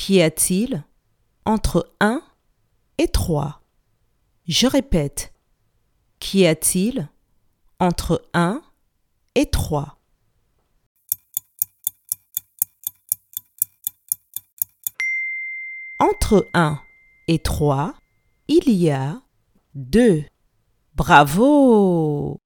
Qu'y a-t-il entre 1 et 3 Je répète. Qu'y a-t-il entre 1 et 3 Entre 1 et 3, il y a 2. Bravo